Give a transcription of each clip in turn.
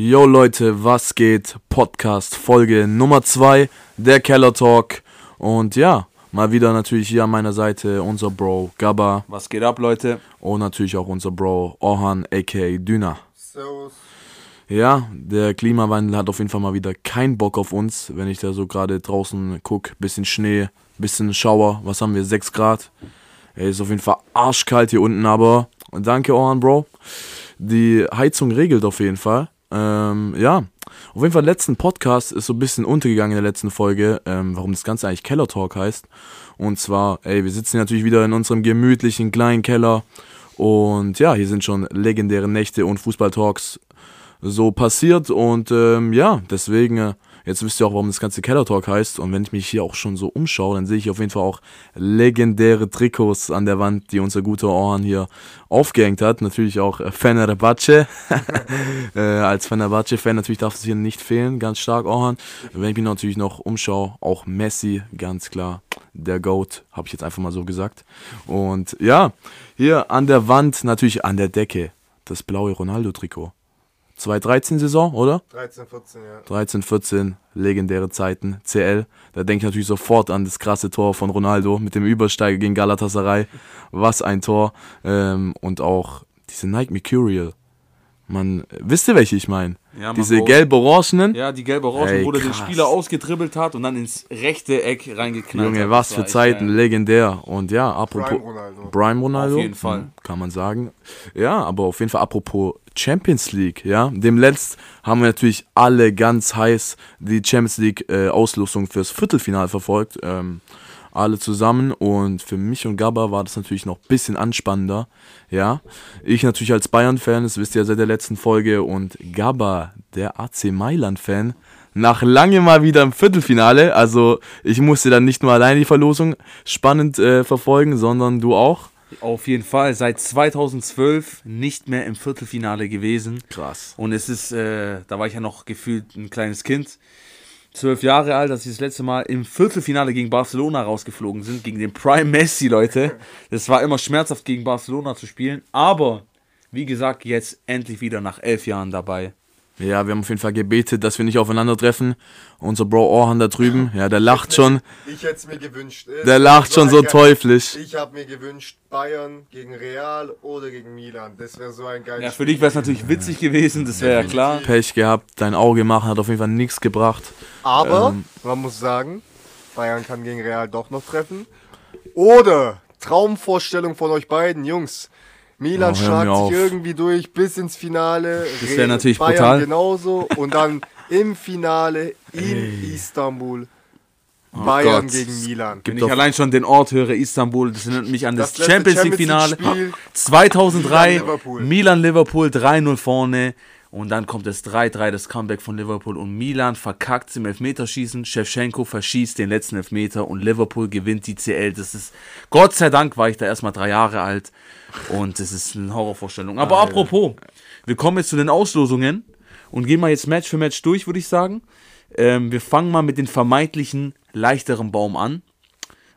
Yo Leute, was geht? Podcast Folge Nummer 2, der Keller Talk. Und ja, mal wieder natürlich hier an meiner Seite unser Bro Gabba. Was geht ab, Leute? Und natürlich auch unser Bro Orhan aka Düna. Servus. Ja, der Klimawandel hat auf jeden Fall mal wieder keinen Bock auf uns. Wenn ich da so gerade draußen gucke, bisschen Schnee, bisschen Schauer. Was haben wir? 6 Grad. Ey, ist auf jeden Fall arschkalt hier unten, aber danke Orhan, Bro. Die Heizung regelt auf jeden Fall. Ähm, ja, auf jeden Fall, letzten Podcast ist so ein bisschen untergegangen in der letzten Folge, ähm, warum das Ganze eigentlich Keller Talk heißt. Und zwar, ey, wir sitzen natürlich wieder in unserem gemütlichen kleinen Keller. Und ja, hier sind schon legendäre Nächte und Fußballtalks so passiert. Und ähm, ja, deswegen, äh, jetzt wisst ihr auch, warum das ganze Keller Talk heißt. Und wenn ich mich hier auch schon so umschaue, dann sehe ich auf jeden Fall auch legendäre Trikots an der Wand, die unser guter Orhan hier aufgehängt hat. Natürlich auch äh, Fenerbahce. äh, als Fenerbahce-Fan natürlich darf es hier nicht fehlen. Ganz stark Orhan. Wenn ich mich natürlich noch umschaue, auch Messi, ganz klar. Der Goat, habe ich jetzt einfach mal so gesagt. Und ja, hier an der Wand, natürlich an der Decke, das blaue Ronaldo-Trikot. 2013-Saison, oder? 13, 14, ja. 13, 14, legendäre Zeiten, CL. Da denke ich natürlich sofort an das krasse Tor von Ronaldo mit dem Übersteiger gegen Galatasaray. Was ein Tor. Ähm, und auch diese Nike Mercurial. Man, wisst ihr, welche ich meine? Ja, man, diese gelb-orangenen. Ja, die gelbe Orange, Ey, wo der den. Spieler ausgedribbelt hat und dann ins rechte Eck reingeknallt hat. Junge, was Das für Zeiten, legendär. Und ja, apropos. Prime Ronaldo. Prime Ronaldo. Auf jeden Fall. hm, Kann man sagen. Ja, aber auf jeden Fall apropos Champions League, ja. Demletzt haben wir natürlich alle ganz heiß die Champions League äh, Auslosung fürs Viertelfinale verfolgt. Ähm, alle zusammen und für mich und Gabba war das natürlich noch ein bisschen anspannender, ja. Ich natürlich als Bayern-Fan, das wisst ihr ja seit der letzten Folge und Gabba, der AC Mailand-Fan, nach lange mal wieder im Viertelfinale. Also ich musste dann nicht nur alleine die Verlosung spannend äh, verfolgen, sondern du auch. Auf jeden Fall, seit 2012 nicht mehr im Viertelfinale gewesen. Krass. Und es ist, äh, da war ich ja noch gefühlt ein kleines Kind. Zwölf Jahre alt, als sie das letzte Mal im Viertelfinale gegen Barcelona rausgeflogen sind, gegen den Prime Messi, Leute. Das war immer schmerzhaft, gegen Barcelona zu spielen. Aber, wie gesagt, jetzt endlich wieder nach elf Jahren dabei. Ja, wir haben auf jeden Fall gebetet, dass wir nicht aufeinandertreffen. Unser Bro Orhan da drüben, ja, der lacht schon. Ich hätte es mir gewünscht. Es Der lacht schon so teuflisch. Ich habe mir gewünscht, Bayern gegen Real oder gegen Milan. Das wäre so ein geiles Ja, für dich wäre es natürlich witzig gewesen, das wäre ja klar. Pech gehabt, dein Auge machen hat auf jeden Fall nichts gebracht. Aber Ähm. man muss sagen, Bayern kann gegen Real doch noch treffen. Oder Traumvorstellung von euch beiden, Jungs. Milan Oh, schlagt auf. sich irgendwie durch bis ins Finale. Das wär Re- natürlich Bayern brutal. genauso. Und dann im Finale in Istanbul Bayern Gott. gegen Milan. Wenn doch- ich allein schon den Ort höre, Istanbul, das erinnert mich an das, Das Champions League Finale Champions League-Spiel. 2003. Milan-Liverpool. Milan-Liverpool 3-0 vorne. Und dann kommt das 3-3, das Comeback von Liverpool. Und Milan verkackt im Elfmeterschießen. Shevchenko verschießt den letzten Elfmeter und Liverpool gewinnt die CL. Das ist, Gott sei Dank war ich da erstmal drei Jahre alt. Und das ist eine Horrorvorstellung. Aber apropos, wir kommen jetzt zu den Auslosungen und gehen mal jetzt Match für Match durch, würde ich sagen. Ähm, wir fangen mal mit den vermeintlichen leichteren Baum an.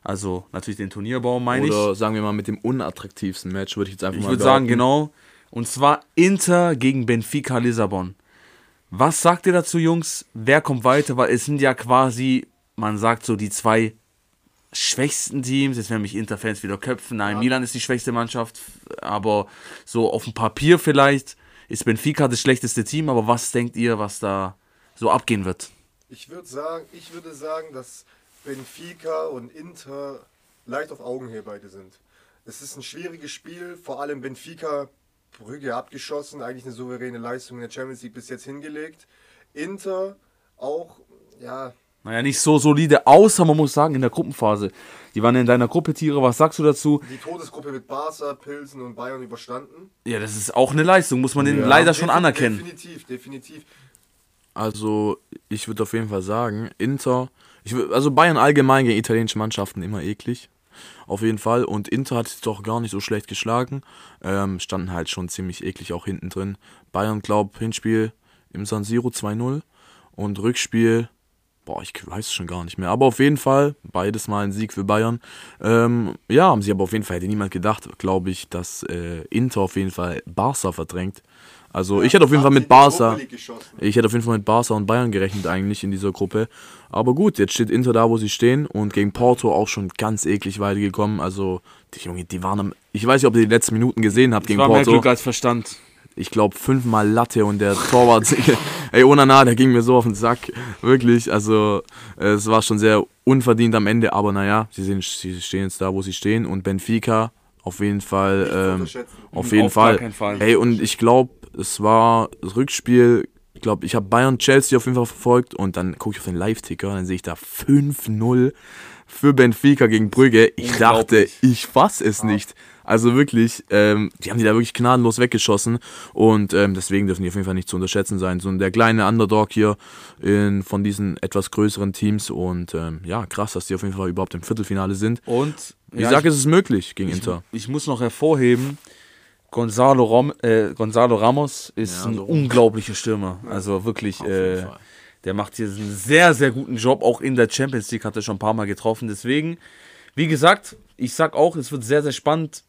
Also natürlich den Turnierbaum, meine ich. Oder sagen wir mal mit dem unattraktivsten Match, würde ich jetzt einfach Ich mal würde sagen, genau. Und zwar Inter gegen Benfica Lissabon. Was sagt ihr dazu, Jungs? Wer kommt weiter? Weil es sind ja quasi, man sagt so, die zwei schwächsten Teams. Jetzt werden mich Inter-Fans wieder köpfen. Nein, Milan ist die schwächste Mannschaft. Aber so auf dem Papier vielleicht ist Benfica das schlechteste Team. Aber was denkt ihr, was da so abgehen wird? Ich würde sagen, ich würde sagen, dass Benfica und Inter leicht auf Augenhöhe beide sind. Es ist ein schwieriges Spiel, vor allem Benfica Brügge abgeschossen, eigentlich eine souveräne Leistung in der Champions League bis jetzt hingelegt. Inter auch, ja, Naja, nicht so solide, außer man muss sagen, in der Gruppenphase. Die waren in deiner Gruppe, Tiere. Was sagst du dazu? die Todesgruppe mit Barca, Pilsen und Bayern überstanden. Ja, das ist auch eine Leistung, muss man denen Ja. leider schon anerkennen. Definitiv, definitiv. Also, ich würde auf jeden Fall sagen, Inter, ich, also Bayern allgemein gegen italienische Mannschaften immer eklig. Auf jeden Fall. Und Inter hat doch gar nicht so schlecht geschlagen. Ähm, standen halt schon ziemlich eklig auch hinten drin. Bayern, glaub, Hinspiel im San Siro 2-0. Und Rückspiel, boah, ich weiß es schon gar nicht mehr. Aber auf jeden Fall, beides mal ein Sieg für Bayern. Ähm, ja, haben sie aber auf jeden Fall, hätte niemand gedacht, glaube ich, dass äh, Inter auf jeden Fall Barca verdrängt. Also ich hätte auf jeden Fall mit Barca, ich hätte auf jeden Fall mit Barca und Bayern gerechnet eigentlich in dieser Gruppe. Aber gut, jetzt steht Inter da, wo sie stehen und gegen Porto auch schon ganz eklig weitergekommen. Also die Junge, die waren am, ich weiß nicht, ob ihr die letzten Minuten gesehen habt gegen War mehr Porto. Glück als Verstand. ich glaube, fünfmal Latte und der Torwart, ey, Onana, der ging mir so auf den Sack. Wirklich, also es war schon sehr unverdient am Ende, aber naja, sie, sind, sie stehen jetzt da, wo sie stehen und Benfica auf jeden Fall, ähm, auf jeden Fall. Fall. Ey, und ich glaube, es war das Rückspiel, ich glaube, ich habe Bayern-Chelsea auf jeden Fall verfolgt und dann gucke ich auf den Live-Ticker und dann sehe ich da 5-0 für Benfica gegen Brügge. Ich dachte, ich fass es nicht. Also wirklich, ähm, die haben die da wirklich gnadenlos weggeschossen und ähm, deswegen dürfen die auf jeden Fall nicht zu unterschätzen sein. So der kleine Underdog hier in, von diesen etwas größeren Teams und ähm, ja, krass, dass die auf jeden Fall überhaupt im Viertelfinale sind. Und Ich ja, sage, es ist möglich gegen ich, Inter. ich muss noch hervorheben, Gonzalo, Rom, äh, Gonzalo Ramos ist Ja, ein so. unglaublicher Stürmer. Also wirklich, äh, der macht hier einen sehr, sehr guten Job. Auch in der Champions League hat er schon ein paar Mal getroffen. Deswegen, wie gesagt, ich sag auch, es wird sehr, sehr spannend.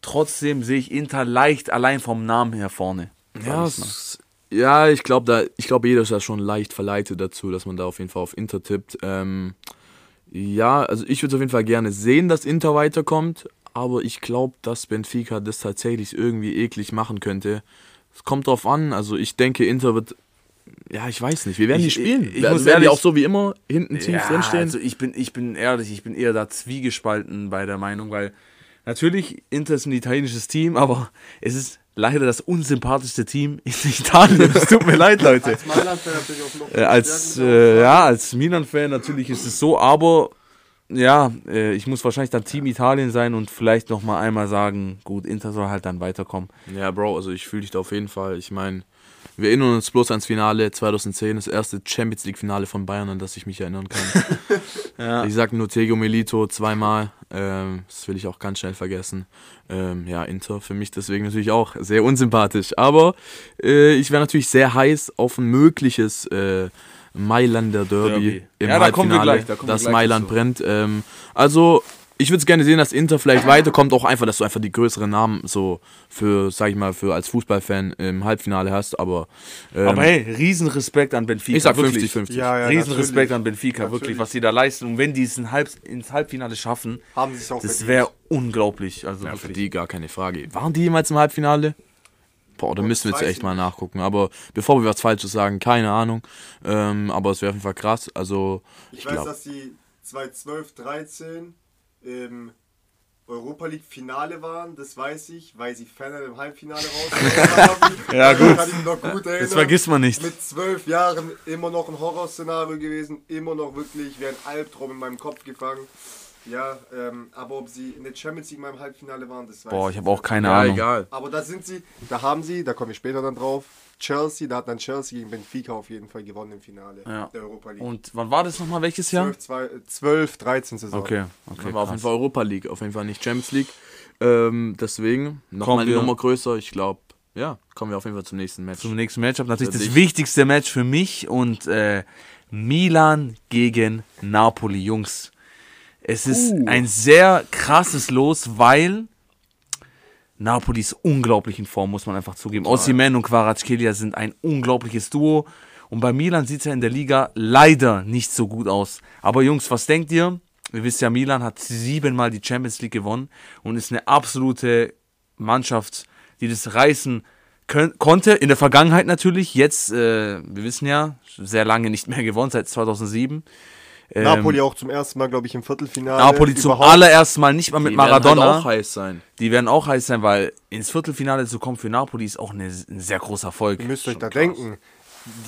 Trotzdem sehe ich Inter leicht allein vom Namen her vorne. Ja, es, ja, ich glaube, da, ich glaube, jeder ist da schon leicht verleitet dazu, dass man da auf jeden Fall auf Inter tippt. Ähm, ja, also ich würde auf jeden Fall gerne sehen, dass Inter weiterkommt, aber ich glaube, dass Benfica das tatsächlich irgendwie eklig machen könnte. Es kommt drauf an, also ich denke, Inter wird, ja, ich weiß nicht, wie werden Ich- die spielen? ich- ich also muss werden die auch so wie immer hinten tief Ja, drinstehen? Also ich bin, ich bin ehrlich, ich bin eher da zwiegespalten bei der Meinung, weil natürlich Inter ist ein italienisches Team, aber es ist leider das unsympathischste Team in Italien. Es tut mir leid, Leute. Als Mailand-Fan natürlich auch noch. Äh, als äh, ja, als Milan-Fan natürlich ist es so, aber ja, äh, ich muss wahrscheinlich dann Team Italien sein und vielleicht noch mal einmal sagen, gut, Inter soll halt dann weiterkommen. Ja, Bro, also ich fühle dich da auf jeden Fall. Ich meine, wir erinnern uns bloß ans Finale 2010, das erste Champions League-Finale von Bayern, an das ich mich erinnern kann. Ja. Ich sag nur Tego Melito zweimal, ähm, das will ich auch ganz schnell vergessen. Ähm, ja, Inter für mich deswegen natürlich auch sehr unsympathisch. Aber äh, ich wäre natürlich sehr heiß auf ein mögliches äh, Mailander Derby, Derby. im Ja, da kommen wir Halbfinale, gleich, da kommen wir dass gleich Mailand dazu. brennt. Ähm, also ich würde es gerne sehen, dass Inter vielleicht weiterkommt, auch einfach, dass du einfach die größeren Namen so für, sag ich mal, für als Fußballfan im Halbfinale hast. Aber, ähm, Aber hey, Riesenrespekt an Benfica. ich sag wirklich. 50-50. Ja, ja, Riesenrespekt an Benfica, wirklich, Natürlich. was sie da leisten. Und wenn die es in Halb, ins Halbfinale schaffen, Haben sie es auch das wäre unglaublich. Also Ja, für wirklich. die gar keine Frage. Waren die jemals im Halbfinale? Boah, da müssen wir jetzt echt mal nachgucken. Aber bevor wir was Falsches sagen, keine Ahnung. Ähm, aber es wäre auf jeden Fall krass. Also, Ich, ich weiß, glaube. dass die 2012, 13 im Europa League Finale waren, das weiß ich, weil sie Ferner im Halbfinale raus. Ja, gut. Kann ich mich noch gut erinnern. Das vergisst man nicht. Mit zwölf Jahren immer noch ein Horrorszenario gewesen, immer noch wirklich wie ein Albtraum in meinem Kopf gefangen. Ja, ähm, aber ob sie in der Champions League mal im Halbfinale waren, das weiß Boah, ich ich habe auch keine Ja, Ahnung. egal. Aber da sind sie, da haben sie, da komme ich später dann drauf, Chelsea, da hat dann Chelsea gegen Benfica auf jeden Fall gewonnen im Finale Ja. der Europa League. Und wann war das nochmal? Welches Jahr? 12, zwei- 12, 13 Saison. Okay, okay. Aber auf jeden krass. Fall Europa League, auf jeden Fall nicht Champions League. Ähm, deswegen Kommen nochmal die wir- Nummer größer. Ich glaube, ja, kommen wir auf jeden Fall zum nächsten Match. Zum nächsten Matchup. Natürlich das dich. wichtigste Match für mich und äh, Milan gegen Napoli, Jungs. Es ist Uh. ein sehr krasses Los, weil Napoli ist unglaublich in Form, muss man einfach zugeben. Osimhen und Kvaratskhelia sind ein unglaubliches Duo. Und bei Milan sieht es ja in der Liga leider nicht so gut aus. Aber Jungs, was denkt ihr? Ihr wisst ja, Milan hat siebenmal die Champions League gewonnen und ist eine absolute Mannschaft, die das reißen konnte. In der Vergangenheit natürlich. Jetzt, äh, wir wissen ja, sehr lange nicht mehr gewonnen, seit 2007. Ähm, Napoli auch zum ersten Mal, glaube ich, im Viertelfinale. Napoli zum Überhaupt. allerersten Mal nicht mal mit Die werden Maradona. Halt auch heiß sein. Die werden auch heiß sein, weil ins Viertelfinale zu kommen für Napoli ist auch eine, ein sehr großer Erfolg. Ihr müsst euch da krass. denken.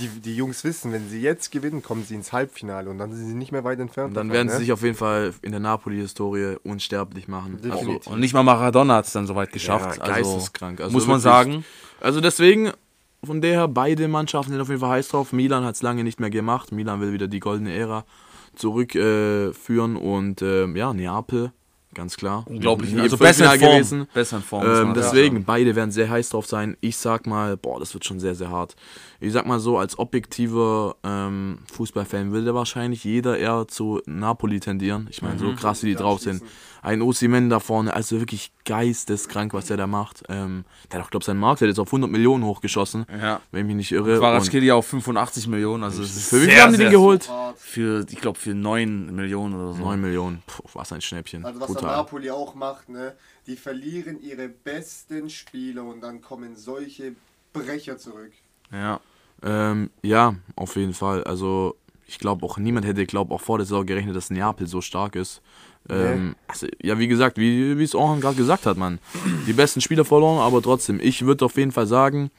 Die, die Jungs wissen, wenn sie jetzt gewinnen, kommen sie ins Halbfinale und dann sind sie nicht mehr weit entfernt. Und dann davon, werden sie ne? sich auf jeden Fall in der Napoli-Historie unsterblich machen. Also. Und nicht mal Maradona hat es dann soweit geschafft. Ja, also, geisteskrank. Also muss man wirklich. sagen. Also deswegen, von daher, beide Mannschaften sind auf jeden Fall heiß drauf. Milan hat es lange nicht mehr gemacht. Milan will wieder die goldene Ära zurückführen. Äh, und ähm, ja, Neapel ganz klar. Unglaublich. Also besser in Form. gewesen. Besser in Form. Ähm, deswegen, beide werden sehr heiß drauf sein. Ich sag mal, boah, das wird schon sehr, sehr hart. Ich sag mal so, als objektiver ähm, Fußballfan will der wahrscheinlich jeder eher zu Napoli tendieren. Ich meine, so Mhm. krass wie die drauf sind. Ein Osimhen da vorne, also wirklich geisteskrank, was der da macht. Ähm, der hat auch, glaube ich, seinen Markt, der hat jetzt auf 100 Millionen hochgeschossen, Ja. wenn ich mich nicht irre. Und Quaratskhelia auf 85 Millionen. Also für wie viel haben die den geholt? Hart. Für, ich glaube, für 9 Millionen oder so. 9 Millionen. Puh, was ein Schnäppchen. Also was der Brutal. Napoli auch macht, ne? Die verlieren ihre besten Spieler und dann kommen solche Brecher zurück. Ja. Ähm, ja, auf jeden Fall. Also, ich glaube auch, niemand hätte, glaube auch vor der Saison gerechnet, dass Neapel so stark ist. Ähm, also, ja, wie gesagt, wie, wie es Orhan gerade gesagt hat, man. Die besten Spieler verloren, aber trotzdem, ich würde auf jeden Fall sagen,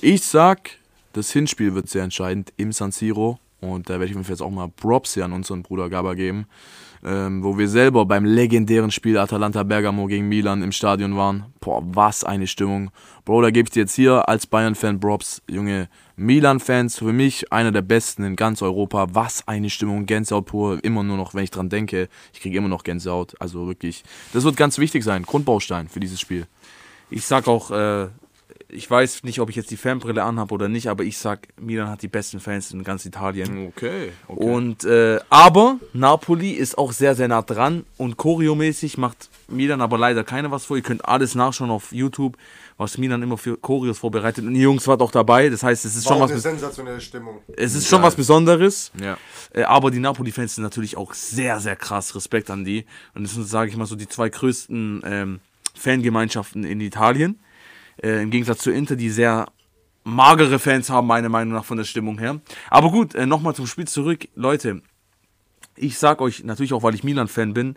ich sag, das Hinspiel wird sehr entscheidend im San Siro. Und da werde ich mir jetzt auch mal Props hier an unseren Bruder Gaba geben. Ähm, wo wir selber beim legendären Spiel Atalanta Bergamo gegen Milan im Stadion waren. Boah, was eine Stimmung. Bro, da gebe ich dir jetzt hier als Bayern-Fan Props. Junge, Milan-Fans, für mich einer der besten in ganz Europa. Was eine Stimmung, Gänsehaut pur. Immer nur noch, wenn ich dran denke, ich kriege immer noch Gänsehaut. Also wirklich, das wird ganz wichtig sein. Grundbaustein für dieses Spiel. Ich sag auch, äh, ich weiß nicht, ob ich jetzt die Fanbrille anhabe oder nicht, aber ich sag, Milan hat die besten Fans in ganz Italien. Okay. Und äh, aber Napoli ist auch sehr, sehr nah dran und choreomäßig macht Milan aber leider keine was vor. Ihr könnt alles nachschauen auf YouTube, was Milan immer für Choreos vorbereitet. Und die Jungs waren auch dabei. Das heißt, es ist War schon auch was, eine sensationelle Stimmung. es ist schon was Besonderes. Ja. Äh, aber die Napoli-Fans sind natürlich auch sehr, sehr krass. Respekt an die. Und das sind, sage ich mal, so die zwei größten ähm, Fangemeinschaften in Italien. Äh, Im Gegensatz zu Inter, die sehr magere Fans haben, meiner Meinung nach, von der Stimmung her. Aber gut, äh, nochmal zum Spiel zurück. Leute, ich sag euch, natürlich auch, weil ich Milan-Fan bin,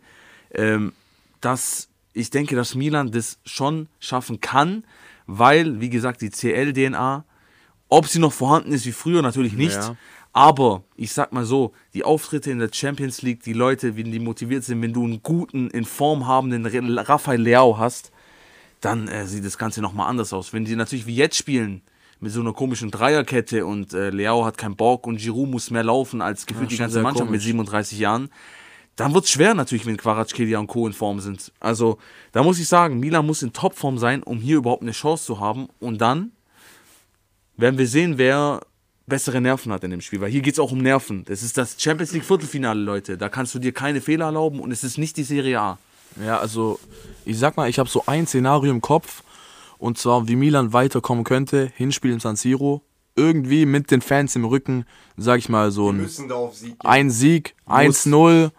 ähm, dass ich denke, dass Milan das schon schaffen kann, weil, wie gesagt, die CL-DNA, ob sie noch vorhanden ist wie früher, natürlich nicht. Ja. Aber ich sag mal so, die Auftritte in der Champions League, die Leute, wenn die motiviert sind, wenn du einen guten, in Form habenden Rafael Leao hast, dann äh, sieht das Ganze nochmal anders aus. Wenn die natürlich wie jetzt spielen, mit so einer komischen Dreierkette und äh, Leao hat keinen Bock und Giroud muss mehr laufen als gefühlt die schon ganze Mannschaft mit komisch. 37 Jahren, dann wird es schwer natürlich, wenn Quaratschkelia und Co. in Form sind. Also da muss ich sagen, Milan muss in Topform sein, um hier überhaupt eine Chance zu haben. Und dann werden wir sehen, wer bessere Nerven hat in dem Spiel. Weil hier geht es auch um Nerven. Das ist das Champions League Viertelfinale, Leute. Da kannst du dir keine Fehler erlauben und es ist nicht die Serie A. Ja, also ich sag mal, ich habe so ein Szenario im Kopf. Und zwar wie Milan weiterkommen könnte, Hinspiel im San Siro, irgendwie mit den Fans im Rücken, sag ich mal so ein, Sieg ein Sieg, 1-0,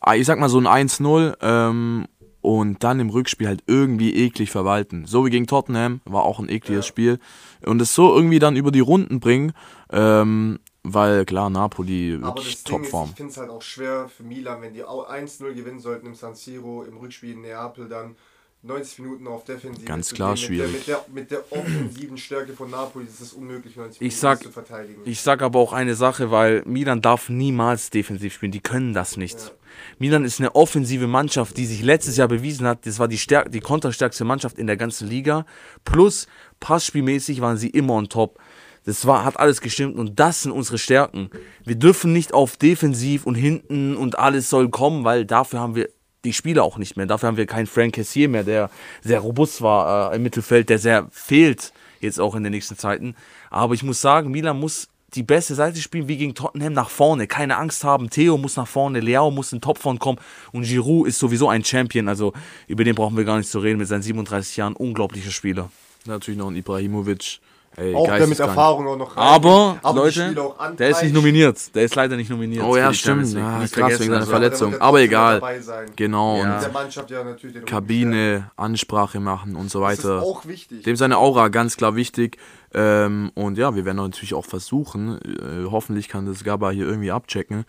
ah, ich sag mal so ein 1-0 ähm, und dann im Rückspiel halt irgendwie eklig verwalten. So wie gegen Tottenham, war auch ein ekliges Spiel. Und es so irgendwie dann über die Runden bringen, ähm, weil klar, Napoli wirklich Topform. ich finde es halt auch schwer für Milan, wenn die au- 1-0 gewinnen sollten im San Siro, im Rückspiel in Neapel, dann 90 Minuten auf Defensive. Ganz klar gehen. schwierig. Mit der, mit, der, mit der offensiven Stärke von Napoli ist es unmöglich, 90 Ich Minuten sag- zu verteidigen. Ich sag aber auch eine Sache, weil Milan darf niemals defensiv spielen. Die können das nicht. Milan ist eine offensive Mannschaft, die sich letztes Jahr bewiesen hat. Das war die, stärk die konterstärkste Mannschaft in der ganzen Liga. Plus, passspielmäßig waren sie immer on top. Das war, hat alles gestimmt und das sind unsere Stärken. Wir dürfen nicht auf defensiv und hinten und alles soll kommen, weil dafür haben wir die Spieler auch nicht mehr. Dafür haben wir keinen Frank Cassier mehr, der sehr robust war äh, im Mittelfeld, der sehr fehlt jetzt auch in den nächsten Zeiten. Aber ich muss sagen, Milan muss die beste Seite spielen wie gegen Tottenham nach vorne. Keine Angst haben. Theo muss nach vorne, Leao muss in Topform kommen und Giroud ist sowieso ein Champion. Also über den brauchen wir gar nicht zu reden mit seinen 37 Jahren. Unglaublicher Spieler. Natürlich noch ein Ibrahimovic. Ey, auch der mit. Erfahrung auch noch rein. Aber, die Leute, der ist nicht nominiert. Der ist leider nicht nominiert. Oh ja, stimmt. Ja, Nicht krass, wegen seiner also. Aber der Verletzung. Aber trotzdem egal. Genau, Ja. Der und Mannschaft ja natürlich den. Kabine, Ansprache machen und so Das ist weiter. auch wichtig. Dem seine Aura ganz klar wichtig. Ähm, und ja, wir werden natürlich auch versuchen, äh, hoffentlich kann das Gaba hier irgendwie abchecken.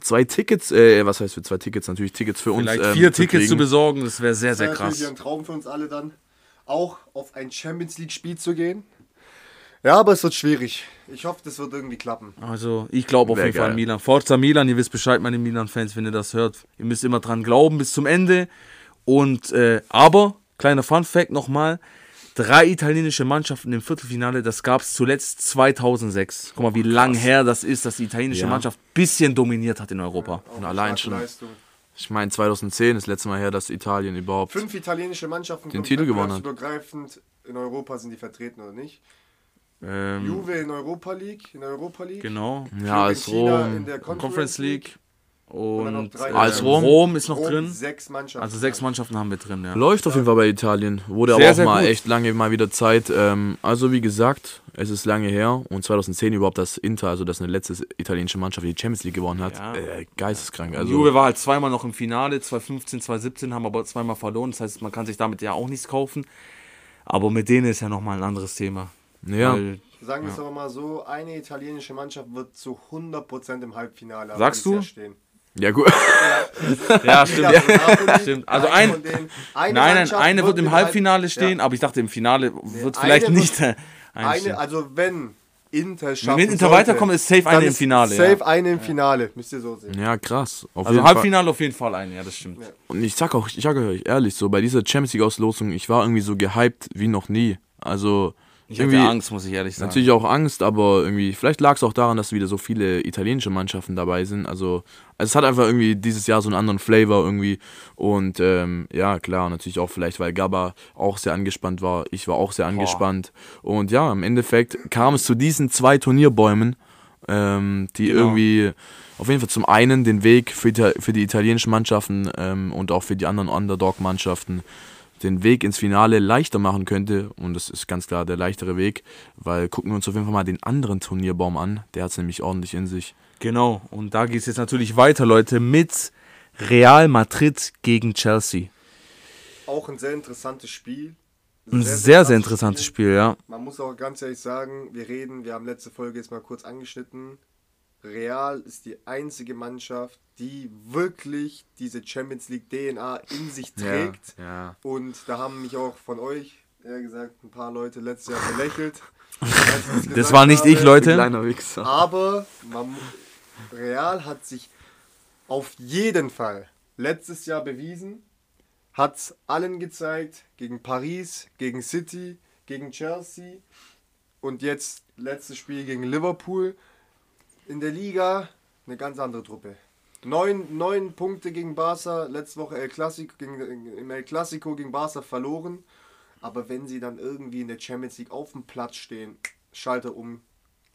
Zwei Tickets, äh, was heißt für zwei Tickets? Natürlich Tickets für uns. Vielleicht ähm, vier zu Tickets zu besorgen, das wäre sehr, Das sehr wäre natürlich krass. ein Traum für uns alle dann, auch auf ein Champions League Spiel zu gehen. Ja, aber es wird schwierig. Ich hoffe, das wird irgendwie klappen. Also, ich glaube auf Wär jeden Fall an geil. Milan. Forza Milan, ihr wisst Bescheid, meine Milan-Fans, wenn ihr das hört. Ihr müsst immer dran glauben bis zum Ende. Und, äh, aber, kleiner Fun-Fact nochmal: drei italienische Mannschaften im Viertelfinale, das gab es zuletzt 2006. Guck mal, wie lang her das ist, dass die italienische Ja. Mannschaft ein bisschen dominiert hat in Europa. Auch Und allein schon- Leistung. Ich meine 2010 ist das letzte Mal her, dass Italien überhaupt. Fünf italienische Mannschaften Den Titel gewonnen hat. übergreifend in Europa sind die vertreten oder nicht? Ähm, Juve in Europa League, in der Europa League. Genau. Ja, als Rom. in der Conference, Conference League. Und Als Rom. Rom. ist noch Rom, drin. Sechs Mannschaften. Also sechs Mannschaften haben wir drin, ja. Läuft auf jeden Fall bei Italien. Wurde Sehr, aber auch mal gut. echt lange mal wieder Zeit. Ähm, also wie gesagt, es ist lange her und 2010 überhaupt das Inter, also das eine letzte italienische Mannschaft, die die Champions League gewonnen hat. Ja. Äh, geisteskrank. Also Juve war halt zweimal noch im Finale, 2015, 2017, haben aber zweimal verloren. Das heißt, man kann sich damit ja auch nichts kaufen. Aber mit denen ist ja nochmal ein anderes Thema. Ja, Weil, Sagen wir es aber mal so, eine italienische Mannschaft wird zu 100% im Halbfinale Sagst du? Stehen. ja gut. ja, stimmt. Napoli, Stimmt. Also eine ein- denen- eine Nein, nein, eine wird im Halb- Halbfinale stehen, Ja. aber ich dachte, im Finale wird eine vielleicht wird- nicht Eine, einstehen. also wenn Inter schaffen Wenn Inter weiterkommt, ist safe eine im Finale. Safe Ja. eine im Finale, müsst ihr so sehen. Ja, krass. Auf Also jeden Fall. Halbfinale auf jeden Fall eine, ja, das stimmt. Und ich sag auch, ich sag euch ehrlich, so bei dieser Champions League Auslosung, ich war irgendwie so gehypt wie noch nie. Also Ich hatte Angst, muss ich ehrlich sagen. natürlich auch Angst, aber irgendwie vielleicht lag es auch daran, dass wieder so viele italienische Mannschaften dabei sind. Also, also es hat einfach irgendwie dieses Jahr so einen anderen Flavor irgendwie und ähm, ja klar natürlich auch vielleicht, weil Gabba auch sehr angespannt war. Ich war auch sehr angespannt und ja im Endeffekt kam es zu diesen zwei Turnierbäumen, ähm, die Genau. irgendwie auf jeden Fall zum einen den Weg für die, für die italienischen Mannschaften ähm, und auch für die anderen Underdog-Mannschaften den Weg ins Finale leichter machen könnte. Und das ist ganz klar der leichtere Weg, weil gucken wir uns auf jeden Fall mal den anderen Turnierbaum an. Der hat es nämlich ordentlich in sich. Genau, und da geht es jetzt natürlich weiter, Leute, mit Real Madrid gegen Chelsea. Auch ein sehr interessantes Spiel. Ein sehr, sehr interessantes Spiel, ja. Man muss auch ganz ehrlich sagen, wir reden, wir haben letzte Folge jetzt mal kurz angeschnitten. Real ist die einzige Mannschaft, die wirklich diese Champions League DNA in sich trägt. Ja. Und da haben mich auch von euch, eher gesagt, ein paar Leute letztes Jahr belächelt. ich Das war nicht ich, habe. Leute. Kleiner Wichser. Aber man, Real hat sich auf jeden Fall letztes Jahr bewiesen, hat allen gezeigt, gegen Paris, gegen City, gegen Chelsea und jetzt letztes Spiel gegen Liverpool. In der Liga eine ganz andere Truppe. Neun, neun Punkte gegen Barca, letzte Woche El Clasico, gegen, im El Clasico gegen Barca verloren. Aber wenn sie dann irgendwie in der Champions League auf dem Platz stehen, Schalter um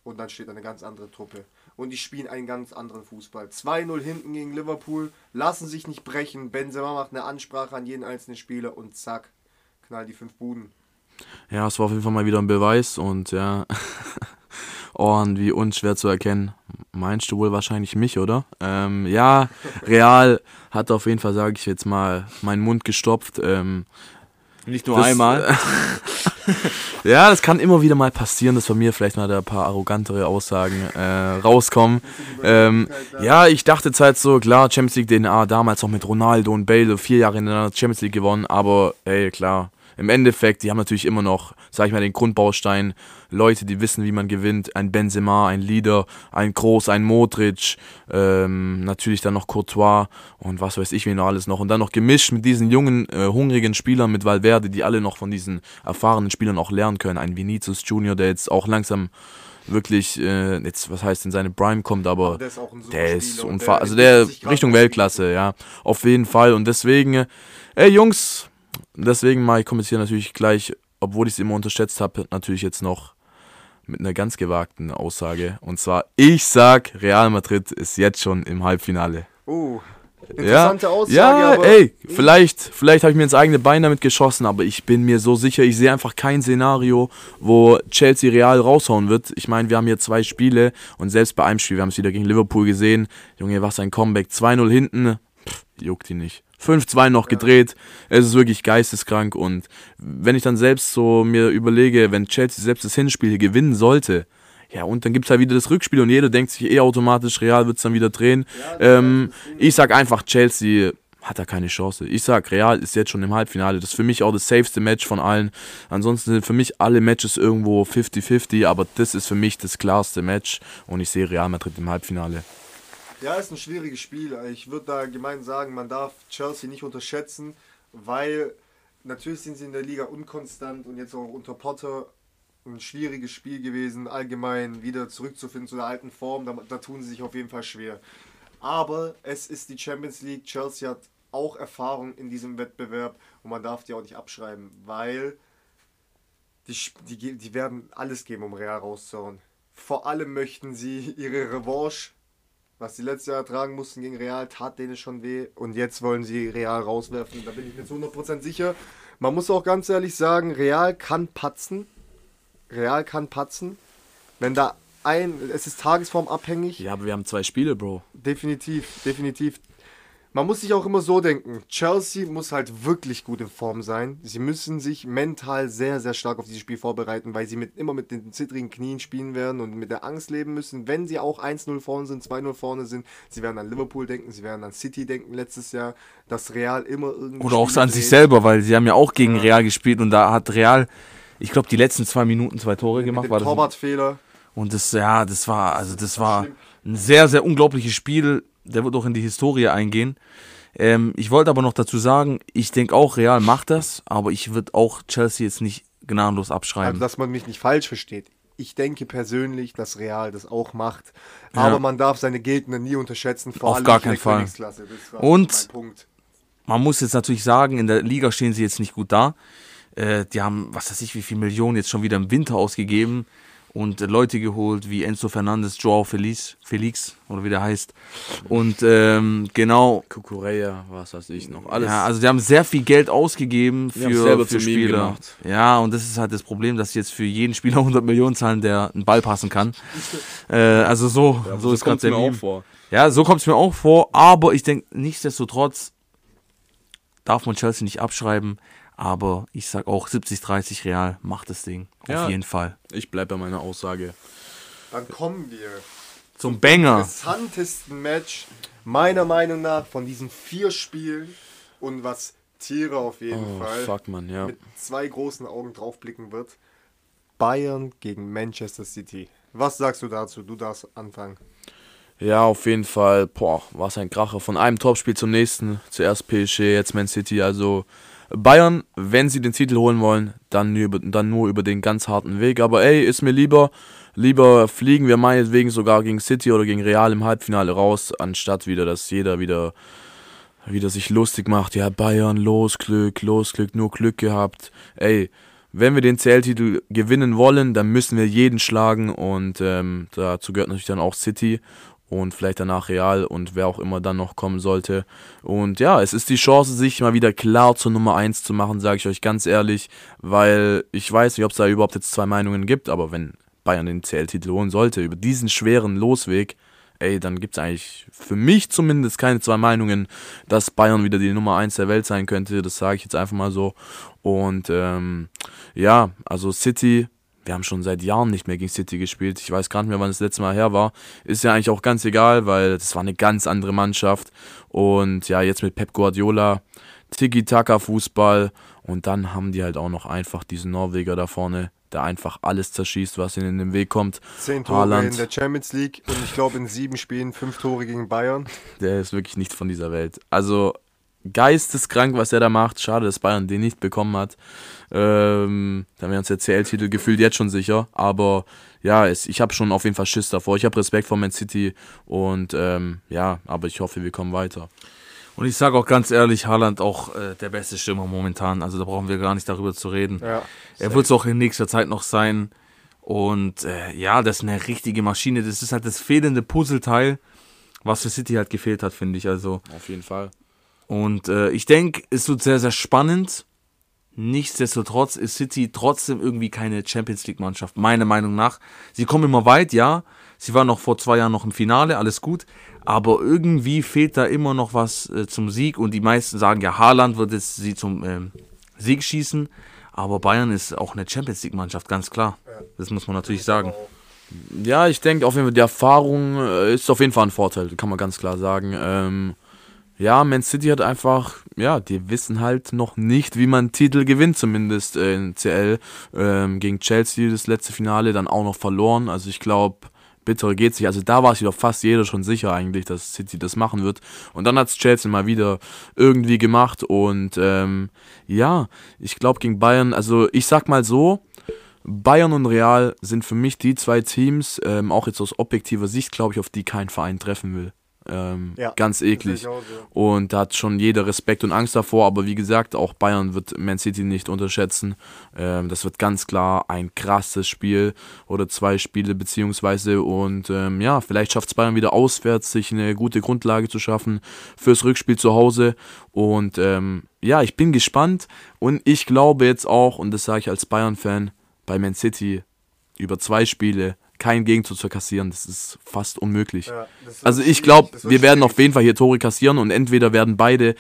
und dann steht eine ganz andere Truppe. Und die spielen einen ganz anderen Fußball. 2-0 hinten gegen Liverpool, lassen sich nicht brechen. Benzema macht eine Ansprache an jeden einzelnen Spieler und zack, knallt die fünf Buden. Ja, es war auf jeden Fall mal wieder ein Beweis und ja. Ohren wie unschwer zu erkennen. Meinst du wohl wahrscheinlich mich, oder? Ähm, ja, Real hat auf jeden Fall, sage ich jetzt mal, meinen Mund gestopft. Ähm, Nicht nur Das- einmal. Ja, das kann immer wieder mal passieren, dass von mir vielleicht mal da ein paar arrogantere Aussagen äh, rauskommen. Ähm, ja, ich dachte jetzt halt so, klar, Champions League DNA, damals noch mit Ronaldo und Bale, vier Jahre in der Champions League gewonnen, aber ey, klar, im Endeffekt, die haben natürlich immer noch, sag ich mal, den Grundbaustein, Leute, die wissen, wie man gewinnt, ein Benzema, ein Leader, ein Groß, ein Modric, ähm, natürlich dann noch Courtois und was weiß ich, wen noch alles noch. Und dann noch gemischt mit diesen jungen, äh, hungrigen Spielern mit Valverde, die alle noch von diesen erfahrenen Spielern auch lernen können. Ein Vinicius Junior, der jetzt auch langsam wirklich, äh, jetzt, was heißt in seine Prime kommt, aber, Aber der ist der ist unfassbar, also der Richtung. Weltklasse, ja, auf jeden Fall. Und deswegen, äh, ey Jungs, deswegen mal, ich komme jetzt hier natürlich gleich, obwohl ich es immer unterschätzt habe, natürlich jetzt noch mit einer ganz gewagten Aussage. Und zwar, ich sag, Real Madrid ist jetzt schon im Halbfinale. Oh, Ja, interessante Aussage. ja aber ey, vielleicht, vielleicht habe ich mir ins eigene Bein damit geschossen, aber ich bin mir so sicher, ich sehe einfach kein Szenario, wo Chelsea Real raushauen wird. Ich meine, wir haben hier zwei Spiele und selbst bei einem Spiel, wir haben es wieder gegen Liverpool gesehen, Junge, was ein Comeback, 2-0 hinten, juckt die nicht. 5-2 noch gedreht, es ist wirklich geisteskrank und wenn ich dann selbst so mir überlege, wenn Chelsea selbst das Hinspiel hier gewinnen sollte, ja, und dann gibt es halt wieder das Rückspiel und jeder denkt sich eh automatisch, Real wird es dann wieder drehen. ähm, ich sag einfach, Chelsea hat da keine Chance. Ich sag, Real ist jetzt schon im Halbfinale. Das ist für mich auch das safeste Match von allen. Ansonsten sind für mich alle Matches irgendwo 50-50, aber das ist für mich das klarste Match und ich sehe Real Madrid im Halbfinale. Ja, ist ein schwieriges Spiel. Ich würde da gemein sagen, man darf Chelsea nicht unterschätzen, weil natürlich sind sie in der Liga unkonstant und jetzt auch unter Potter ein schwieriges Spiel gewesen, allgemein wieder zurückzufinden zu der alten Form. Da, da tun sie sich auf jeden Fall schwer. Aber es ist die Champions League. Chelsea hat auch Erfahrung in diesem Wettbewerb und man darf die auch nicht abschreiben, weil die, die, die werden alles geben, um Real rauszuhauen. Vor allem möchten sie ihre Revanche, was sie letztes Jahr tragen mussten gegen Real, tat denen schon weh und jetzt wollen sie Real rauswerfen. Da bin ich mir zu 100% sicher. Man muss auch ganz ehrlich sagen, Real kann patzen. Real kann patzen. Wenn da ein, es ist tagesformabhängig. Ja, aber wir haben zwei Spiele, Bro. Definitiv, definitiv. Man muss sich auch immer so denken, Chelsea muss halt wirklich gut in Form sein. Sie müssen sich mental sehr, sehr stark auf dieses Spiel vorbereiten, weil sie mit, immer mit den zittrigen Knien spielen werden und mit der Angst leben müssen, wenn sie auch 1-0 vorne sind, 2-0 vorne sind. Sie werden an Liverpool denken, sie werden an City denken letztes Jahr, dass Real immer irgendwie... Oder auch an sich selber, weil sie haben ja auch gegen ja. Real gespielt und da hat Real, ich glaube, die letzten zwei Minuten zwei Tore gemacht. Mit dem Torwartfehler. Und das, ja, das war, also das war ein sehr, sehr unglaubliches Spiel der wird auch in die Historie eingehen. Ähm, ich wollte aber noch dazu sagen, ich denke auch, Real macht das, aber ich würde auch Chelsea jetzt nicht gnadenlos abschreiben. Also, dass man mich nicht falsch versteht. Ich denke persönlich, dass Real das auch macht. Aber ja. man darf seine Gegner nie unterschätzen, vor Auf allem gar keinen Fall. Und man muss jetzt natürlich sagen, in der Liga stehen sie jetzt nicht gut da. Äh, die haben, was weiß ich, wie viele Millionen jetzt schon wieder im Winter ausgegeben und Leute geholt wie Enzo Fernandes, Joao Felix, Felix oder wie der heißt. Und ähm, genau. Kukureya, was weiß ich noch. Alles. Ja, also die haben sehr viel Geld ausgegeben für, für Spieler. Ja, und das ist halt das Problem, dass sie jetzt für jeden Spieler 100 Millionen zahlen, der einen Ball passen kann. äh, also so, ja, so, so ist gerade der mir auch vor. Ja, so kommt es mir auch vor. Aber ich denke, nichtsdestotrotz darf man Chelsea nicht abschreiben. Aber ich sag auch 70-30 Real macht das Ding. Ja, auf jeden Fall. Ich bleibe bei meiner Aussage. Dann kommen wir zum, zum Banger. interessantesten Match meiner Meinung nach von diesen vier Spielen und was Tiere auf jeden oh, Fall fuck, man, ja. mit zwei großen Augen draufblicken wird. Bayern gegen Manchester City. Was sagst du dazu? Du darfst anfangen. Ja, auf jeden Fall. Boah, was ein Kracher. Von einem Topspiel zum nächsten. Zuerst PSG, jetzt Man City. Also Bayern, wenn sie den Titel holen wollen, dann nur, über, dann nur über den ganz harten Weg. Aber ey, ist mir lieber, lieber fliegen wir meinetwegen sogar gegen City oder gegen Real im Halbfinale raus, anstatt wieder, dass jeder wieder, wieder sich lustig macht. Ja, Bayern, los Glück, los Glück, nur Glück gehabt. Ey, wenn wir den CL-Titel gewinnen wollen, dann müssen wir jeden schlagen und ähm, dazu gehört natürlich dann auch City und vielleicht danach Real und wer auch immer dann noch kommen sollte. Und ja, es ist die Chance, sich mal wieder klar zur Nummer 1 zu machen, sage ich euch ganz ehrlich, weil ich weiß nicht, ob es da überhaupt jetzt zwei Meinungen gibt, aber wenn Bayern den CL-Titel holen sollte, über diesen schweren Losweg, ey, dann gibt es eigentlich für mich zumindest keine zwei Meinungen, dass Bayern wieder die Nummer 1 der Welt sein könnte. Das sage ich jetzt einfach mal so. Und ähm, ja, also City wir haben schon seit Jahren nicht mehr gegen City gespielt. Ich weiß gar nicht mehr, wann das letzte Mal her war. Ist ja eigentlich auch ganz egal, weil das war eine ganz andere Mannschaft. Und ja, jetzt mit Pep Guardiola, Tiki-Taka-Fußball. Und dann haben die halt auch noch einfach diesen Norweger da vorne, der einfach alles zerschießt, was ihnen in den Weg kommt. Zehn Tore Haaland. in der Champions League und ich glaube in sieben Spielen fünf Tore gegen Bayern. Der ist wirklich nicht von dieser Welt. Also geisteskrank, was er da macht. Schade, dass Bayern den nicht bekommen hat. Ähm, da wäre uns der CL-Titel gefühlt jetzt schon sicher. Aber ja, es, ich habe schon auf jeden Fall Schiss davor. Ich habe Respekt vor Man City und ähm, ja, aber ich hoffe, wir kommen weiter. Und ich sage auch ganz ehrlich, Haaland auch äh, der beste Stürmer momentan. Also da brauchen wir gar nicht darüber zu reden. Ja, er wird es auch in nächster Zeit noch sein. Und äh, ja, das ist eine richtige Maschine. Das ist halt das fehlende Puzzleteil, was für City halt gefehlt hat, finde ich. Also auf jeden Fall. Und äh, ich denke, es wird sehr, sehr spannend. Nichtsdestotrotz ist City trotzdem irgendwie keine Champions League-Mannschaft, meiner Meinung nach. Sie kommen immer weit, ja. Sie waren noch vor zwei Jahren noch im Finale, alles gut. Aber irgendwie fehlt da immer noch was äh, zum Sieg. Und die meisten sagen ja, Haaland wird jetzt sie zum äh, Sieg schießen. Aber Bayern ist auch eine Champions League-Mannschaft, ganz klar. Das muss man natürlich sagen. Ja, ich denke auf jeden Fall, die Erfahrung äh, ist auf jeden Fall ein Vorteil, kann man ganz klar sagen. Ähm, ja, Man City hat einfach, ja, die wissen halt noch nicht, wie man Titel gewinnt, zumindest äh, in CL. Ähm, gegen Chelsea das letzte Finale dann auch noch verloren. Also ich glaube, bittere geht sich. Also da war sich doch fast jeder schon sicher eigentlich, dass City das machen wird. Und dann hat es Chelsea mal wieder irgendwie gemacht. Und ähm, ja, ich glaube gegen Bayern, also ich sag mal so, Bayern und Real sind für mich die zwei Teams, ähm, auch jetzt aus objektiver Sicht, glaube ich, auf die kein Verein treffen will. Ähm, Ja, ganz eklig. auch. Und da hat schon jeder Respekt und Angst davor. Aber wie gesagt, auch Bayern wird Man City nicht unterschätzen. Ähm, das wird ganz klar ein krasses Spiel oder zwei Spiele beziehungsweise. Und ähm, ja, vielleicht schafft es Bayern wieder auswärts, sich eine gute Grundlage zu schaffen fürs Rückspiel zu Hause. Und ähm, ja, ich bin gespannt. Und ich glaube jetzt auch, und das sage ich als Bayern-Fan, bei Man City über zwei Spiele kein Gegentor zu kassieren, das ist fast unmöglich. Ja, Also ich glaube, wir werden auf jeden Fall hier Tore kassieren und entweder werden beide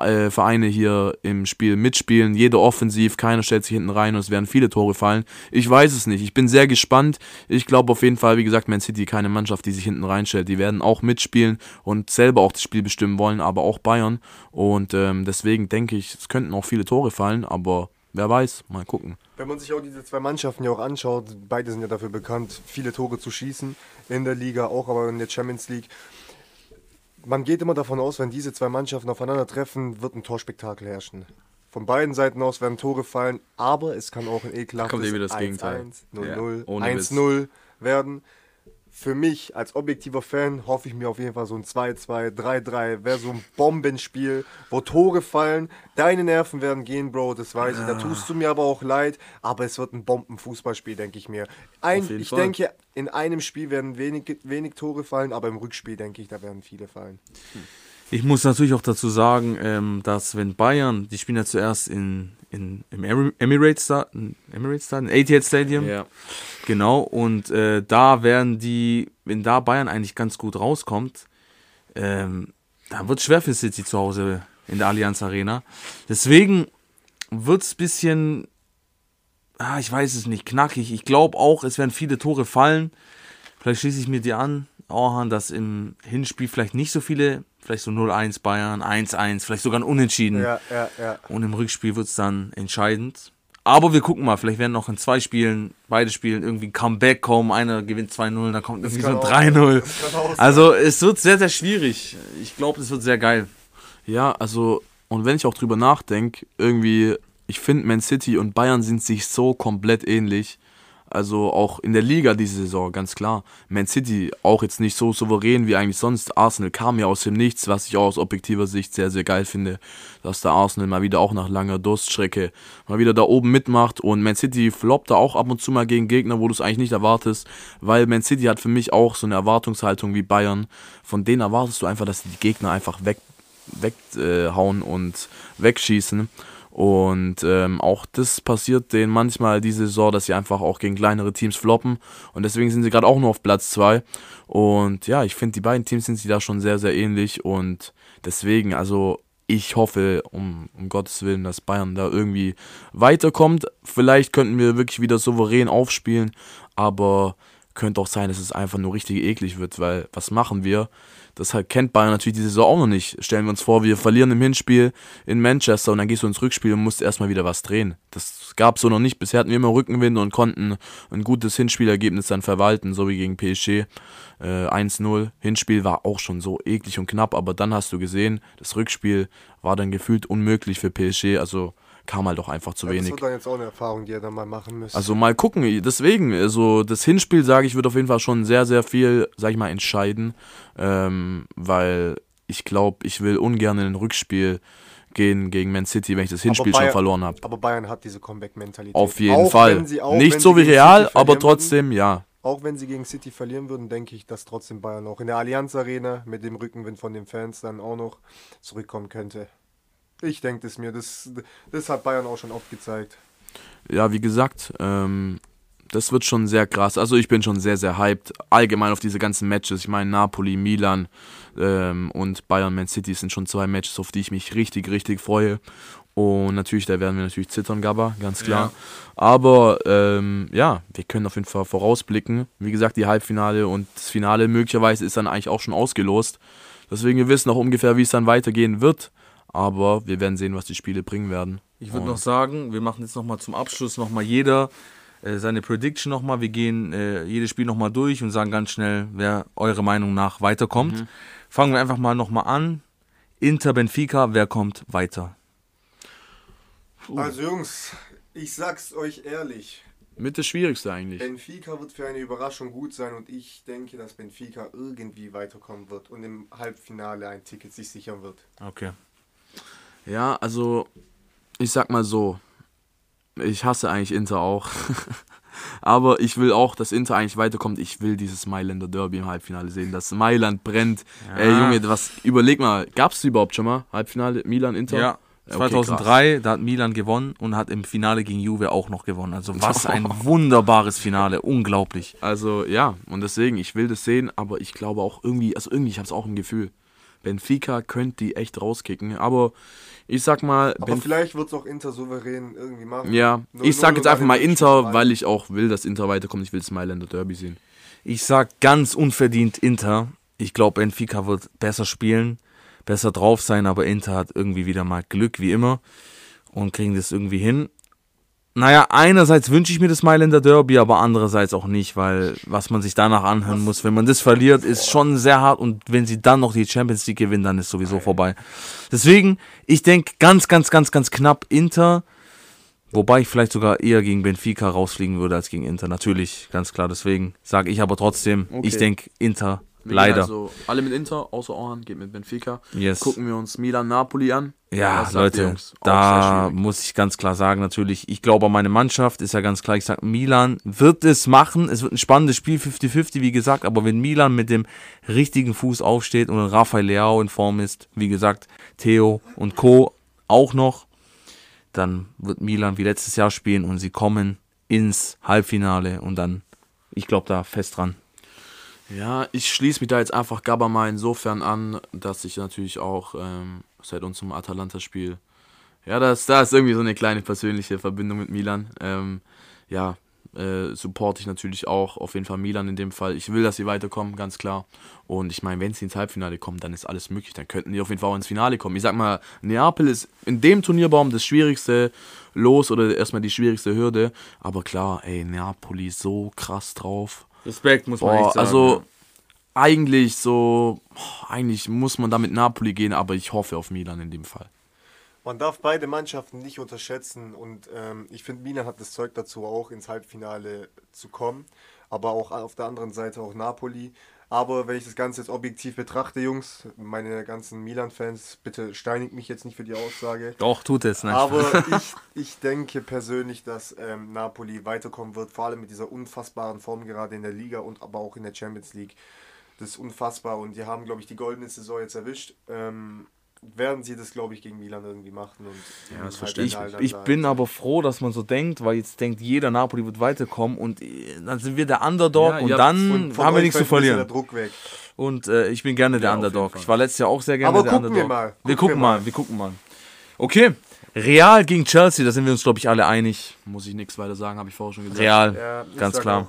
äh, Vereine hier im Spiel mitspielen, jeder offensiv, keiner stellt sich hinten rein und es werden viele Tore fallen. Ich weiß es nicht. Ich bin sehr gespannt. Ich glaube auf jeden Fall, wie gesagt, Man City keine Mannschaft, die sich hinten reinstellt. Die werden auch mitspielen und selber auch das Spiel bestimmen wollen, aber auch Bayern. Und ähm, deswegen denke ich, es könnten auch viele Tore fallen, aber wer weiß, mal gucken. Wenn man sich auch diese zwei Mannschaften ja auch anschaut, beide sind ja dafür bekannt, viele Tore zu schießen in der Liga, auch aber in der Champions League. Man geht immer davon aus, wenn diese zwei Mannschaften aufeinandertreffen, wird ein Torspektakel herrschen. Von beiden Seiten aus werden Tore fallen, aber es kann auch ein ekelhaftes kommt Gegenteil. 1-1, 0-0, Ja, ohne Witz. 1-0 werden. Für mich als objektiver Fan hoffe ich mir auf jeden Fall so ein 2-2, 3-3, wäre so ein Bombenspiel, wo Tore fallen. Deine Nerven werden gehen, Bro, das weiß ich. Da tust du mir aber auch leid, aber es wird ein Bombenfußballspiel, denke ich mir. Ein, ich Fall. denke, in einem Spiel werden wenig, wenig Tore fallen, aber im Rückspiel denke ich, da werden viele fallen. Ich muss natürlich auch dazu sagen, ähm, dass wenn Bayern, die spielen ja zuerst in, in, im Emi- Emirates Stadium, Emirates Stadium, Etihad Stadium, genau, und äh, da werden die, wenn da Bayern eigentlich ganz gut rauskommt, ähm, dann wird es schwer für City zu Hause in der Allianz Arena. Deswegen wird es ein bisschen, ah, ich weiß es nicht, knackig. Ich glaube auch, es werden viele Tore fallen. Vielleicht schließe ich mir dir an, Orhan, dass im Hinspiel vielleicht nicht so viele, vielleicht so 0-1 Bayern, 1-1, vielleicht sogar ein Unentschieden. Ja, ja, ja. Und im Rückspiel wird es dann entscheidend. Aber wir gucken mal, vielleicht werden noch in zwei Spielen, beide Spielen irgendwie ein Comeback kommen. Einer gewinnt 2-0, dann kommt irgendwie so ein auch- 3-0. das kann auch sein. Also es wird sehr, sehr schwierig. Ich glaube, es wird sehr geil. Ja, also, und wenn ich auch drüber nachdenke, irgendwie, ich finde, Man City und Bayern sind sich so komplett ähnlich. Also auch in der Liga diese Saison, ganz klar. Man City auch jetzt nicht so souverän wie eigentlich sonst. Arsenal kam ja aus dem Nichts, was ich auch aus objektiver Sicht sehr, sehr geil finde, dass der Arsenal mal wieder auch nach langer Durststrecke mal wieder da oben mitmacht. Und Man City floppt da auch ab und zu mal gegen Gegner, wo du es eigentlich nicht erwartest, weil Man City hat für mich auch so eine Erwartungshaltung wie Bayern. Von denen erwartest du einfach, dass die Gegner einfach weg weghauen und wegschießen. Und ähm, auch das passiert denen manchmal diese Saison, dass sie einfach auch gegen kleinere Teams floppen. Und deswegen sind sie gerade auch nur auf Platz 2. Und ja, ich finde, die beiden Teams sind sich da schon sehr, sehr ähnlich. Und deswegen, also ich hoffe, um, um Gottes Willen, dass Bayern da irgendwie weiterkommt. Vielleicht könnten wir wirklich wieder souverän aufspielen. Aber könnte auch sein, dass es einfach nur richtig eklig wird, weil was machen wir? Das kennt Bayern natürlich diese Saison auch noch nicht. Stellen wir uns vor, wir verlieren im Hinspiel in Manchester und dann gehst du ins Rückspiel und musst erstmal wieder was drehen. Das gab so noch nicht. Bisher hatten wir immer Rückenwind und konnten ein gutes Hinspielergebnis dann verwalten, so wie gegen PSG. Äh, 1-0. Hinspiel war auch schon so eklig und knapp, aber dann hast du gesehen, das Rückspiel war dann gefühlt unmöglich für PSG. Also kam halt auch einfach zu Ja, das wenig. wird dann jetzt auch eine Erfahrung, die ihr dann mal machen müsst. Also mal gucken, deswegen, also das Hinspiel, sage ich, wird auf jeden Fall schon sehr, sehr viel, sag ich mal, entscheiden, ähm, weil ich glaube, ich will ungern in ein Rückspiel gehen gegen Man City, wenn ich das Hinspiel schon Bayern- verloren habe. aber Bayern hat diese Comeback-Mentalität. Auf jeden Auch Fall. auch Nicht so wie Real, aber trotzdem, ja. Auch wenn sie gegen City verlieren würden, denke ich, dass trotzdem Bayern auch in der Allianz Arena mit dem Rückenwind von den Fans dann auch noch zurückkommen könnte. Ich denke es mir. Das, das hat Bayern auch schon oft gezeigt. Ja, wie gesagt, ähm, das wird schon sehr krass. Also ich bin schon sehr, sehr hyped. Allgemein auf diese ganzen Matches. Ich meine, Napoli, Milan ähm, und Bayern Man City sind schon zwei Matches, auf die ich mich richtig, richtig freue. Und natürlich, da werden wir natürlich zittern, Gabba, ganz klar. Aber ähm, ja, wir können auf jeden Fall vorausblicken. Wie gesagt, die Halbfinale und das Finale möglicherweise ist dann eigentlich auch schon ausgelost. Deswegen, wir wissen auch ungefähr, wie es dann weitergehen wird. Aber wir werden sehen, was die Spiele bringen werden. Ich würde noch sagen, wir machen jetzt nochmal zum Abschluss nochmal jeder äh, seine Prediction nochmal. Wir gehen äh, jedes Spiel nochmal durch und sagen ganz schnell, wer eurer Meinung nach weiterkommt. Fangen wir einfach mal nochmal an. Inter Benfica, wer kommt weiter? Also Jungs, ich sag's euch ehrlich. Mit das Schwierigste eigentlich. Benfica wird für eine Überraschung gut sein und ich denke, dass Benfica irgendwie weiterkommen wird und im Halbfinale ein Ticket sich sichern wird. Okay. Ja, also ich sag mal so, ich hasse eigentlich Inter auch. Aber ich will auch, dass Inter eigentlich weiterkommt. Ich will dieses Mailänder Derby im Halbfinale sehen. Das Mailand brennt. Ey Junge, was überleg mal, gab es überhaupt schon mal Halbfinale Milan Inter? Ja. Okay, 2003, da hat Milan gewonnen und hat im Finale gegen Juve auch noch gewonnen. Also was ein wunderbares Finale, unglaublich. Also ja, und deswegen, ich will das sehen, aber ich glaube auch irgendwie, also irgendwie, ich habe es auch im Gefühl. Benfica könnte die echt rauskicken, aber ich sag mal, Aber Benf- vielleicht wird es auch Inter souverän irgendwie machen. ja, 0-0 ich sag und jetzt dann einfach mal Inter, Spiel weil ich auch will, dass Inter weiterkommt. Ich will das Mailänder Derby sehen. Ich sag ganz unverdient Inter. Ich glaube, Benfica wird besser spielen, besser drauf sein, aber Inter hat irgendwie wieder mal Glück, wie immer, und kriegen das irgendwie hin. Naja, einerseits wünsche ich mir das Mailänder Derby, aber andererseits auch nicht, weil was man sich danach anhören muss, wenn man das verliert, ist schon sehr hart und wenn sie dann noch die Champions League gewinnen, dann ist sowieso vorbei. Deswegen, ich denke ganz, ganz, ganz, ganz knapp Inter, wobei ich vielleicht sogar eher gegen Benfica rausfliegen würde als gegen Inter, natürlich, ganz klar. Deswegen sage ich aber trotzdem, Okay. ich denke Inter, Wir leider. Also alle mit Inter, außer Orhan, geht mit Benfica. Yes. Gucken wir uns Milan-Napoli an. Ja, ihr, Leute, Jungs? Da muss ich ganz klar sagen, natürlich, ich glaube an meine Mannschaft, ist ja ganz klar, ich sage, Milan wird es machen, es wird ein spannendes Spiel, 50-50, wie gesagt, aber wenn Milan mit dem richtigen Fuß aufsteht und Rafael Leao in Form ist, wie gesagt, Theo und Co. auch noch, dann wird Milan wie letztes Jahr spielen und sie kommen ins Halbfinale und dann, ich glaube da fest dran. Ja, ich schließe mich da jetzt einfach Gabba insofern an, dass ich natürlich auch ähm, seit unserem Atalanta-Spiel, ja, das, da ist irgendwie so eine kleine persönliche Verbindung mit Milan. Ähm, ja, äh, supporte ich natürlich auch auf jeden Fall Milan in dem Fall. Ich will, dass sie weiterkommen, ganz klar. Und ich meine, wenn sie ins Halbfinale kommen, dann ist alles möglich. Dann könnten die auf jeden Fall auch ins Finale kommen. Ich sag mal, Neapel ist in dem Turnierbaum das schwierigste Los oder erstmal die schwierigste Hürde. Aber klar, ey, Neapoli so krass drauf. Respekt muss Boah, also eigentlich so, eigentlich muss man da mit Napoli gehen, aber ich hoffe auf Milan in dem Fall. Man darf beide Mannschaften nicht unterschätzen und ähm, ich finde, Milan hat das Zeug dazu, auch ins Halbfinale zu kommen. Aber auch auf der anderen Seite auch Napoli. Aber wenn ich das Ganze jetzt objektiv betrachte, Jungs, meine ganzen Milan-Fans, bitte steinigt mich jetzt nicht für die Aussage. Doch, tut es, ne? Aber ich, ich denke persönlich, dass ähm, Napoli weiterkommen wird, vor allem mit dieser unfassbaren Form gerade in der Liga und aber auch in der Champions League. Das ist unfassbar und die haben, glaube ich, die goldene Saison jetzt erwischt. Ähm, werden sie das, glaube ich, gegen Milan irgendwie machen. Und Ja, das im verstehe ich. Ich bin aber froh, dass man so denkt, weil jetzt denkt jeder, Napoli wird weiterkommen und äh, dann sind wir der Underdog Ja, und dann Und haben wir nichts zu verlieren. Der Druck weg. Und äh, ich bin gerne der Ja, Underdog. Ich war letztes Jahr auch sehr gerne Aber der gucken wir Underdog. mal, Wir gucken gucken wir mal, mal. wir gucken mal. Okay, Real gegen Chelsea, da sind wir uns, glaube ich, alle einig. Muss ich nichts weiter sagen, habe ich vorher schon gesagt. Real, Ja, ganz klar.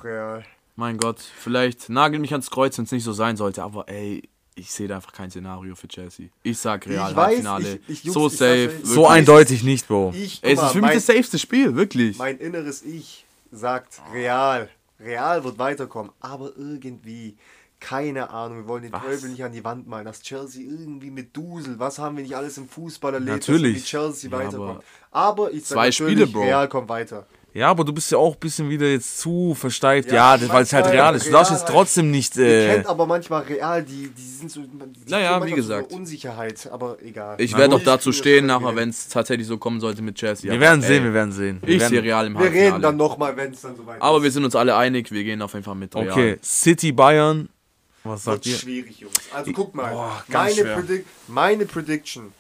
Mein Gott, vielleicht nagelt mich ans Kreuz, wenn es nicht so sein sollte, aber ey, ich sehe da einfach kein Szenario für Chelsea. Ich sag Real Ich weiß, Halbfinale. ich- ich juck's, so safe. euch. So eindeutig nicht, Bro. Ich, Ey, es guck ist für mal, mich das safeste Spiel, wirklich. Mein inneres Ich sagt Real. Real wird weiterkommen, aber irgendwie, keine Ahnung, wir wollen den Was? Teufel nicht an die Wand malen, dass Chelsea irgendwie mit Dusel, was haben wir nicht alles im Fußball erlebt, Natürlich. dass Chelsea Ja, weiterkommt. Aber ich sag Zwei natürlich, Spiele, Bro. Real kommt weiter. Ja, aber du bist ja auch ein bisschen wieder jetzt zu versteift. Ja, Ja, das- weil es halt Real ist. Du darfst Real jetzt trotzdem nicht. Äh, kennt aber manchmal Real, die, die sind so, die Naja, wie gesagt. So Unsicherheit, aber egal. Ich werde auch dazu Ich stehen nachher, wenn es tatsächlich so kommen sollte mit Chelsea. wir Aber, werden ey, sehen, wir werden sehen. Wir Ich werden, sehe Real im Wir Halbfinale. reden dann nochmal, wenn es dann soweit aber ist. wir sind uns alle einig, wir gehen auf jeden Fall mit Real. Okay, City Bayern. Was sagt wird ihr? schwierig, Jungs. Also guck mal, Boah, ganz meine, schwer. Predict meine Prediction.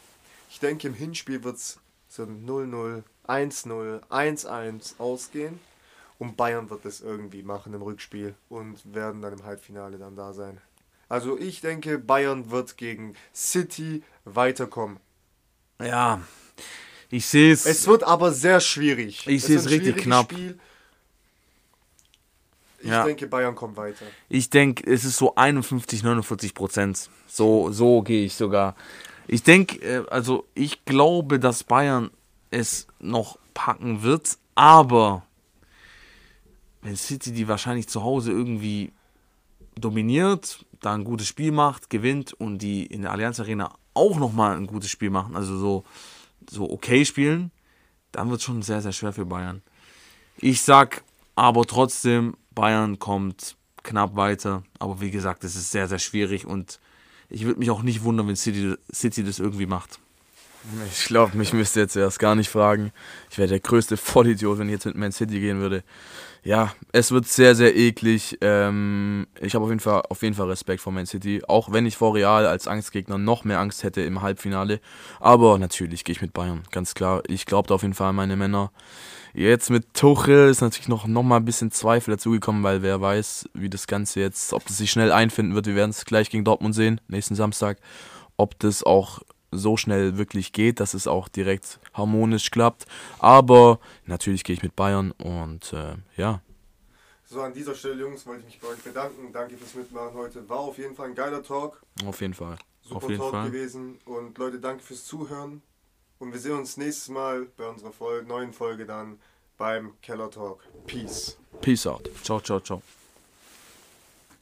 Ich denke, im Hinspiel wird es so 0-0, 1-0, 1-1 ausgehen. Und Bayern wird es irgendwie machen im Rückspiel und werden dann im Halbfinale dann da sein. Also ich denke, Bayern wird gegen City weiterkommen. Ja, ich sehe es. Es wird aber sehr schwierig. Ich sehe es richtig knapp. Spiel. Ich Ja. denke, Bayern kommt weiter. Ich denke, es ist so 51, 49 Prozent. So, so gehe ich sogar. Ich denke, äh, also ich glaube, dass Bayern es noch packen wird, aber wenn City die wahrscheinlich zu Hause irgendwie dominiert, da ein gutes Spiel macht, gewinnt und die in der Allianz Arena auch nochmal ein gutes Spiel machen, also so, so okay spielen, dann wird es schon sehr, sehr schwer für Bayern. Ich sag Aber trotzdem, Bayern kommt knapp weiter. Aber wie gesagt, es ist sehr, sehr schwierig und ich würde mich auch nicht wundern, wenn City, City das irgendwie macht. Ich glaube, mich müsste jetzt erst gar nicht fragen. Ich wäre der größte Vollidiot, wenn ich jetzt mit Man City gehen würde. Ja, es wird sehr, sehr eklig. Ähm, ich habe auf, jeden Fall, auf jeden Fall Respekt vor Man City. Auch wenn ich vor Real als Angstgegner noch mehr Angst hätte im Halbfinale. Aber natürlich gehe ich mit Bayern, ganz klar. Ich glaube da auf jeden Fall an meine Männer. Jetzt mit Tuchel ist natürlich noch, noch mal ein bisschen Zweifel dazugekommen, weil wer weiß, wie das Ganze jetzt, ob das sich schnell einfinden wird. Wir werden es gleich gegen Dortmund sehen, nächsten Samstag. Ob das auch so schnell wirklich geht, dass es auch direkt harmonisch klappt. Aber natürlich gehe ich mit Bayern und äh, ja. So, an dieser Stelle, Jungs, wollte ich mich bei euch bedanken. Danke fürs Mitmachen heute. War auf jeden Fall ein geiler Talk. Auf jeden Fall. Super Auf jeden Talk Fall. gewesen. Und Leute, danke fürs Zuhören. Und wir sehen uns nächstes Mal bei unserer Folge, neuen Folge dann beim Keller Talk. Peace. Peace out. Ciao, ciao, ciao.